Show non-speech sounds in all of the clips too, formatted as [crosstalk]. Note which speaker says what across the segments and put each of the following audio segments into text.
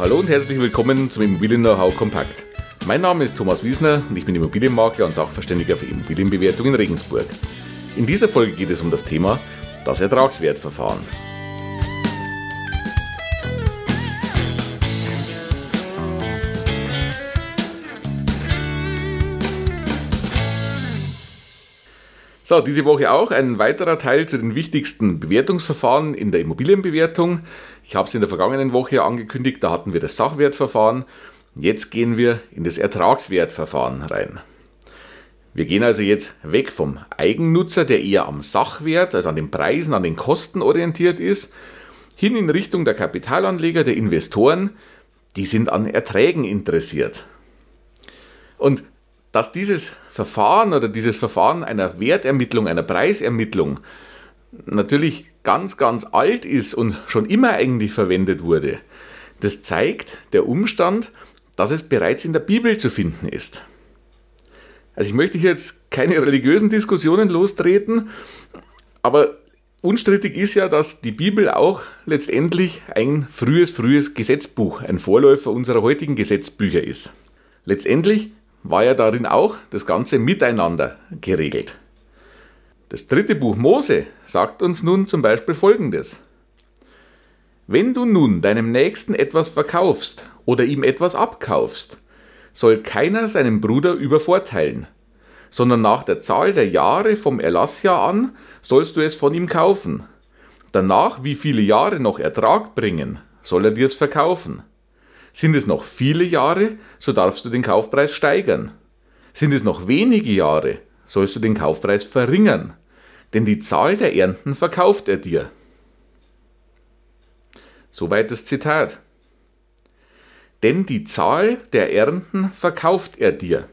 Speaker 1: Hallo und herzlich willkommen zum Immobilien Know-how Kompakt. Mein Name ist Thomas Wiesner und ich bin Immobilienmakler und Sachverständiger für Immobilienbewertung in Regensburg. In dieser Folge geht es um das Thema das Ertragswertverfahren. So, diese Woche auch ein weiterer Teil zu den wichtigsten Bewertungsverfahren in der Immobilienbewertung. Ich habe es in der vergangenen Woche angekündigt, da hatten wir das Sachwertverfahren. Jetzt gehen wir in das Ertragswertverfahren rein. Wir gehen also jetzt weg vom Eigennutzer, der eher am Sachwert, also an den Preisen, an den Kosten orientiert ist, hin in Richtung der Kapitalanleger, der Investoren, die sind an Erträgen interessiert. Und dass dieses Verfahren oder dieses Verfahren einer Wertermittlung, einer Preisermittlung natürlich ganz, ganz alt ist und schon immer eigentlich verwendet wurde, das zeigt der Umstand, dass es bereits in der Bibel zu finden ist. Also ich möchte hier jetzt keine [laughs] religiösen Diskussionen lostreten, aber unstrittig ist ja, dass die Bibel auch letztendlich ein frühes, frühes Gesetzbuch, ein Vorläufer unserer heutigen Gesetzbücher ist. Letztendlich war ja darin auch das ganze Miteinander geregelt. Das dritte Buch Mose sagt uns nun zum Beispiel Folgendes. Wenn du nun deinem Nächsten etwas verkaufst oder ihm etwas abkaufst, soll keiner seinen Bruder übervorteilen, sondern nach der Zahl der Jahre vom Erlassjahr an sollst du es von ihm kaufen. Danach, wie viele Jahre noch Ertrag bringen, soll er dir es verkaufen. Sind es noch viele Jahre, so darfst du den Kaufpreis steigern. Sind es noch wenige Jahre, sollst du den Kaufpreis verringern, denn die Zahl der Ernten verkauft er dir. Soweit das Zitat. Denn die Zahl der Ernten verkauft er dir.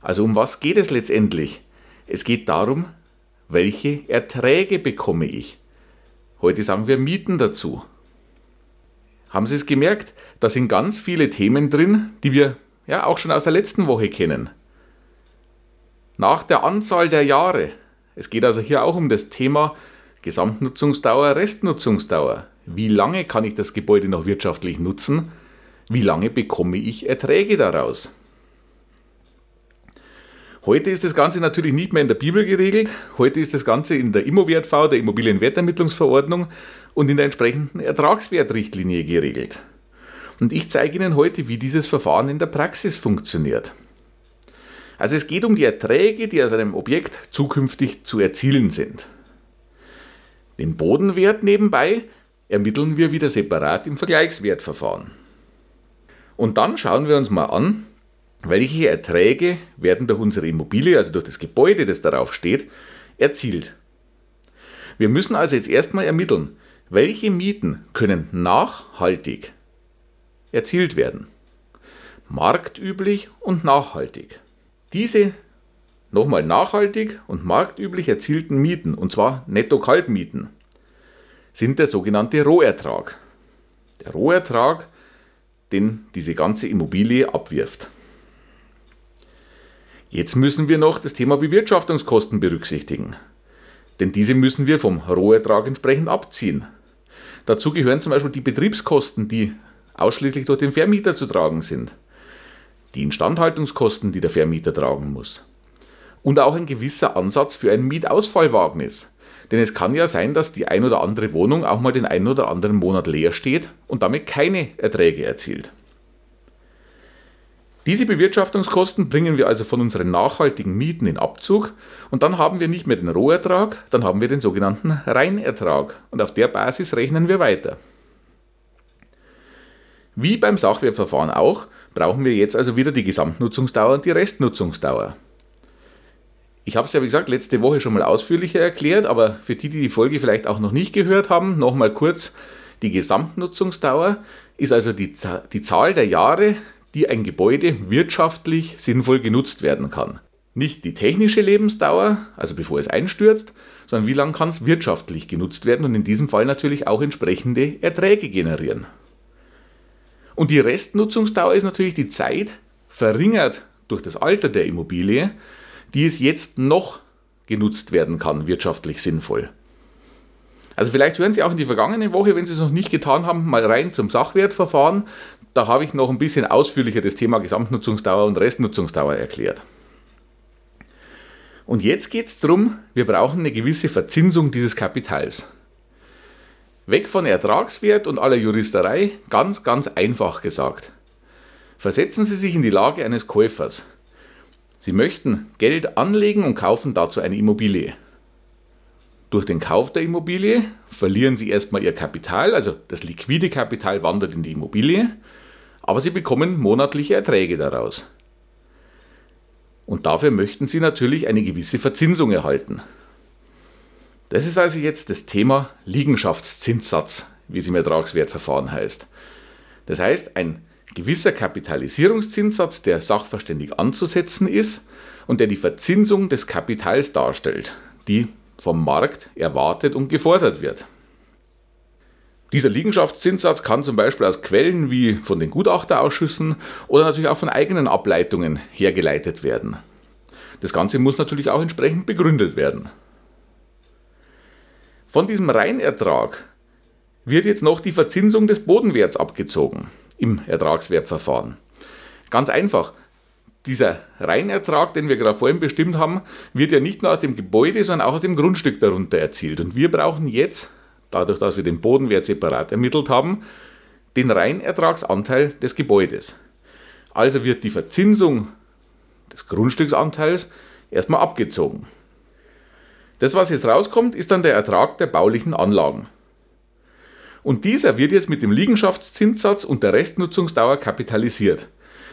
Speaker 1: Also um was geht es letztendlich? Es geht darum, welche Erträge bekomme ich. Heute sagen wir Mieten dazu. Haben Sie es gemerkt? Da sind ganz viele Themen drin, die wir ja auch schon aus der letzten Woche kennen. Nach der Anzahl der Jahre. Es geht also hier auch um das Thema Gesamtnutzungsdauer, Restnutzungsdauer. Wie lange kann ich das Gebäude noch wirtschaftlich nutzen? Wie lange bekomme ich Erträge daraus? Heute ist das Ganze natürlich nicht mehr in der Bibel geregelt. Heute ist das Ganze in der Immowertv, der Immobilienwertermittlungsverordnung und in der entsprechenden Ertragswertrichtlinie geregelt. Und ich zeige Ihnen heute, wie dieses Verfahren in der Praxis funktioniert. Also es geht um die Erträge, die aus einem Objekt zukünftig zu erzielen sind. Den Bodenwert nebenbei ermitteln wir wieder separat im Vergleichswertverfahren. Und dann schauen wir uns mal an, welche Erträge werden durch unsere Immobilie, also durch das Gebäude, das darauf steht, erzielt. Wir müssen also jetzt erstmal ermitteln, welche Mieten können nachhaltig erzielt werden. Marktüblich und nachhaltig. Diese nochmal nachhaltig und marktüblich erzielten Mieten, und zwar Netto-Kaltmieten, sind der sogenannte Rohertrag. Der Rohertrag, den diese ganze Immobilie abwirft. Jetzt müssen wir noch das Thema Bewirtschaftungskosten berücksichtigen. Denn diese müssen wir vom Rohertrag entsprechend abziehen. Dazu gehören zum Beispiel die Betriebskosten, die ausschließlich durch den Vermieter zu tragen sind. Die Instandhaltungskosten, die der Vermieter tragen muss. Und auch ein gewisser Ansatz für ein Mietausfallwagnis. Denn es kann ja sein, dass die ein oder andere Wohnung auch mal den einen oder anderen Monat leer steht und damit keine Erträge erzielt. Diese Bewirtschaftungskosten bringen wir also von unseren nachhaltigen Mieten in Abzug und dann haben wir nicht mehr den Rohertrag, dann haben wir den sogenannten Reinertrag und auf der Basis rechnen wir weiter. Wie beim Sachwertverfahren auch, brauchen wir jetzt also wieder die Gesamtnutzungsdauer und die Restnutzungsdauer. Ich habe es ja, wie gesagt, letzte Woche schon mal ausführlicher erklärt, aber für die, die die Folge vielleicht auch noch nicht gehört haben, nochmal kurz. Die Gesamtnutzungsdauer ist also die, die Zahl der Jahre, die ein Gebäude wirtschaftlich sinnvoll genutzt werden kann. Nicht die technische Lebensdauer, also bevor es einstürzt, sondern wie lange kann es wirtschaftlich genutzt werden und in diesem Fall natürlich auch entsprechende Erträge generieren. Und die Restnutzungsdauer ist natürlich die Zeit, verringert durch das Alter der Immobilie, die es jetzt noch genutzt werden kann, wirtschaftlich sinnvoll. Also vielleicht hören Sie auch in die vergangene Woche, wenn Sie es noch nicht getan haben, mal rein zum Sachwertverfahren. Da habe ich noch ein bisschen ausführlicher das Thema Gesamtnutzungsdauer und Restnutzungsdauer erklärt. Und jetzt geht es darum, wir brauchen eine gewisse Verzinsung dieses Kapitals. Weg von Ertragswert und aller Juristerei, ganz, ganz einfach gesagt. Versetzen Sie sich in die Lage eines Käufers. Sie möchten Geld anlegen und kaufen dazu eine Immobilie. Durch den Kauf der Immobilie verlieren Sie erstmal Ihr Kapital, also das liquide Kapital wandert in die Immobilie, aber Sie bekommen monatliche Erträge daraus. Und dafür möchten Sie natürlich eine gewisse Verzinsung erhalten. Das ist also jetzt das Thema Liegenschaftszinssatz, wie es im Ertragswertverfahren heißt. Das heißt, ein gewisser Kapitalisierungszinssatz, der sachverständig anzusetzen ist und der die Verzinsung des Kapitals darstellt, die vom Markt erwartet und gefordert wird. Dieser Liegenschaftszinssatz kann zum Beispiel aus Quellen wie von den Gutachterausschüssen oder natürlich auch von eigenen Ableitungen hergeleitet werden. Das Ganze muss natürlich auch entsprechend begründet werden. Von diesem Reinertrag wird jetzt noch die Verzinsung des Bodenwerts abgezogen im Ertragswertverfahren. Ganz einfach. Dieser Reinertrag, den wir gerade vorhin bestimmt haben, wird ja nicht nur aus dem Gebäude, sondern auch aus dem Grundstück darunter erzielt. Und wir brauchen jetzt, dadurch, dass wir den Bodenwert separat ermittelt haben, den Reinertragsanteil des Gebäudes. Also wird die Verzinsung des Grundstücksanteils erstmal abgezogen. Das, was jetzt rauskommt, ist dann der Ertrag der baulichen Anlagen. Und dieser wird jetzt mit dem Liegenschaftszinssatz und der Restnutzungsdauer kapitalisiert.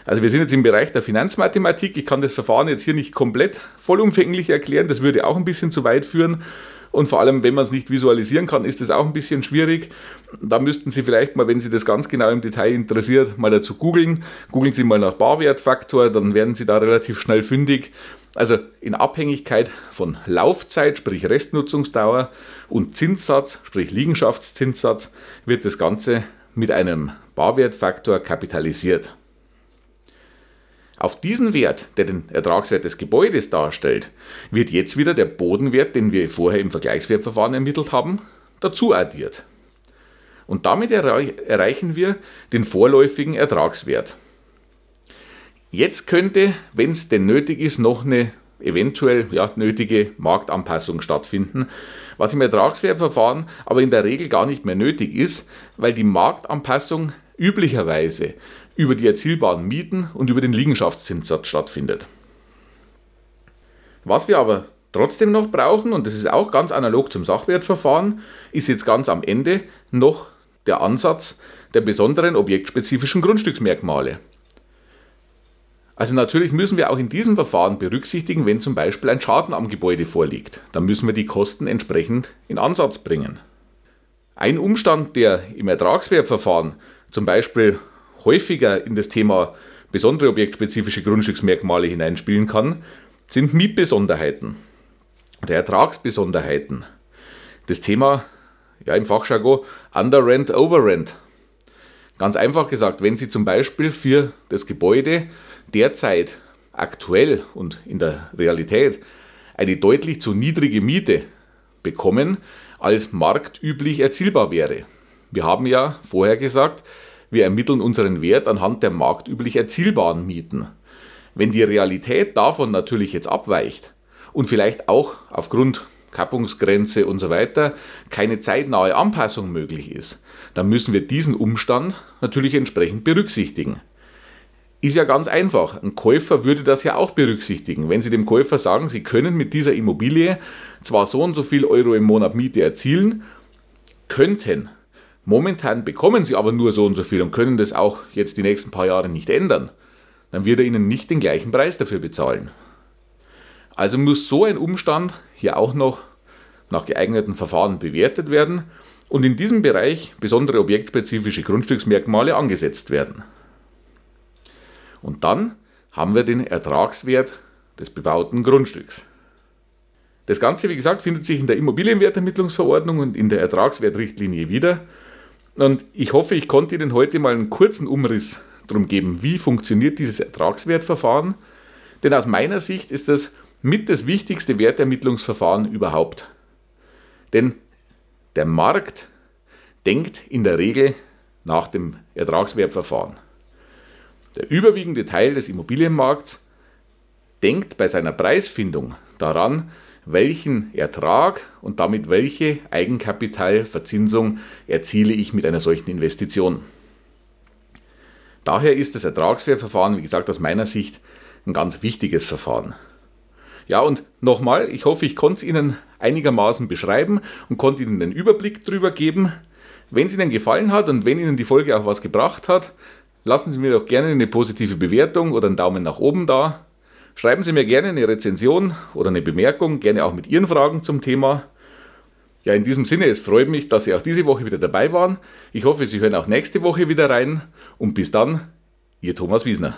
Speaker 1: Also wir sind jetzt im Bereich der Finanzmathematik. Ich kann das Verfahren jetzt hier nicht komplett vollumfänglich erklären. Das würde auch ein bisschen zu weit führen. Und vor allem, wenn man es nicht visualisieren kann, ist das auch ein bisschen schwierig. Da müssten Sie vielleicht mal, wenn Sie das ganz genau im Detail interessiert, mal dazu googeln. Googeln Sie mal nach Barwertfaktor, dann werden Sie da relativ schnell fündig. Also in Abhängigkeit von Laufzeit, sprich Restnutzungsdauer und Zinssatz, sprich Liegenschaftszinssatz, wird das Ganze mit einem Barwertfaktor kapitalisiert. Auf diesen Wert, der den Ertragswert des Gebäudes darstellt, wird jetzt wieder der Bodenwert, den wir vorher im Vergleichswertverfahren ermittelt haben, dazu addiert. Und damit erreichen wir den vorläufigen Ertragswert. Jetzt könnte, wenn es denn nötig ist, noch eine eventuell ja, nötige Marktanpassung stattfinden, was im Ertragswertverfahren aber in der Regel gar nicht mehr nötig ist, weil die Marktanpassung üblicherweise über die erzielbaren Mieten und über den Liegenschaftszinssatz stattfindet. Was wir aber trotzdem noch brauchen, und das ist auch ganz analog zum Sachwertverfahren, ist jetzt ganz am Ende noch der Ansatz der besonderen objektspezifischen Grundstücksmerkmale. Also natürlich müssen wir auch in diesem Verfahren berücksichtigen, wenn zum Beispiel ein Schaden am Gebäude vorliegt. Dann müssen wir die Kosten entsprechend in Ansatz bringen. Ein Umstand, der im Ertragswertverfahren zum Beispiel häufiger in das Thema besondere objektspezifische Grundstücksmerkmale hineinspielen kann, sind Mietbesonderheiten oder Ertragsbesonderheiten. Das Thema ja, im Fachjargon Underrent, Overrent. Ganz einfach gesagt, wenn Sie zum Beispiel für das Gebäude derzeit aktuell und in der Realität eine deutlich zu niedrige Miete bekommen, als marktüblich erzielbar wäre. Wir haben ja vorher gesagt, wir ermitteln unseren Wert anhand der marktüblich erzielbaren Mieten. Wenn die Realität davon natürlich jetzt abweicht und vielleicht auch aufgrund Kappungsgrenze und so weiter keine zeitnahe Anpassung möglich ist, dann müssen wir diesen Umstand natürlich entsprechend berücksichtigen. Ist ja ganz einfach. Ein Käufer würde das ja auch berücksichtigen. Wenn Sie dem Käufer sagen, Sie können mit dieser Immobilie zwar so und so viel Euro im Monat Miete erzielen, könnten. Momentan bekommen Sie aber nur so und so viel und können das auch jetzt die nächsten paar Jahre nicht ändern. Dann wird er Ihnen nicht den gleichen Preis dafür bezahlen. Also muss so ein Umstand hier auch noch nach geeigneten Verfahren bewertet werden und in diesem Bereich besondere objektspezifische Grundstücksmerkmale angesetzt werden. Und dann haben wir den Ertragswert des bebauten Grundstücks. Das Ganze, wie gesagt, findet sich in der Immobilienwertermittlungsverordnung und in der Ertragswertrichtlinie wieder. Und ich hoffe, ich konnte Ihnen heute mal einen kurzen Umriss darum geben, wie funktioniert dieses Ertragswertverfahren. Denn aus meiner Sicht ist das mit das wichtigste Wertermittlungsverfahren überhaupt. Denn Der Markt denkt in der Regel nach dem Ertragswertverfahren. Der überwiegende Teil des Immobilienmarkts denkt bei seiner Preisfindung daran, welchen Ertrag und damit welche Eigenkapitalverzinsung erziele ich mit einer solchen Investition. Daher ist das Ertragswertverfahren, wie gesagt, aus meiner Sicht ein ganz wichtiges Verfahren. Ja, und nochmal, ich hoffe, ich konnte es Ihnen einigermaßen beschreiben und konnte Ihnen einen Überblick darüber geben. Wenn es Ihnen gefallen hat und wenn Ihnen die Folge auch was gebracht hat, lassen Sie mir doch gerne eine positive Bewertung oder einen Daumen nach oben da. Schreiben Sie mir gerne eine Rezension oder eine Bemerkung, gerne auch mit Ihren Fragen zum Thema. Ja, in diesem Sinne, es freut mich, dass Sie auch diese Woche wieder dabei waren. Ich hoffe, Sie hören auch nächste Woche wieder rein und bis dann, Ihr Thomas Wiesner.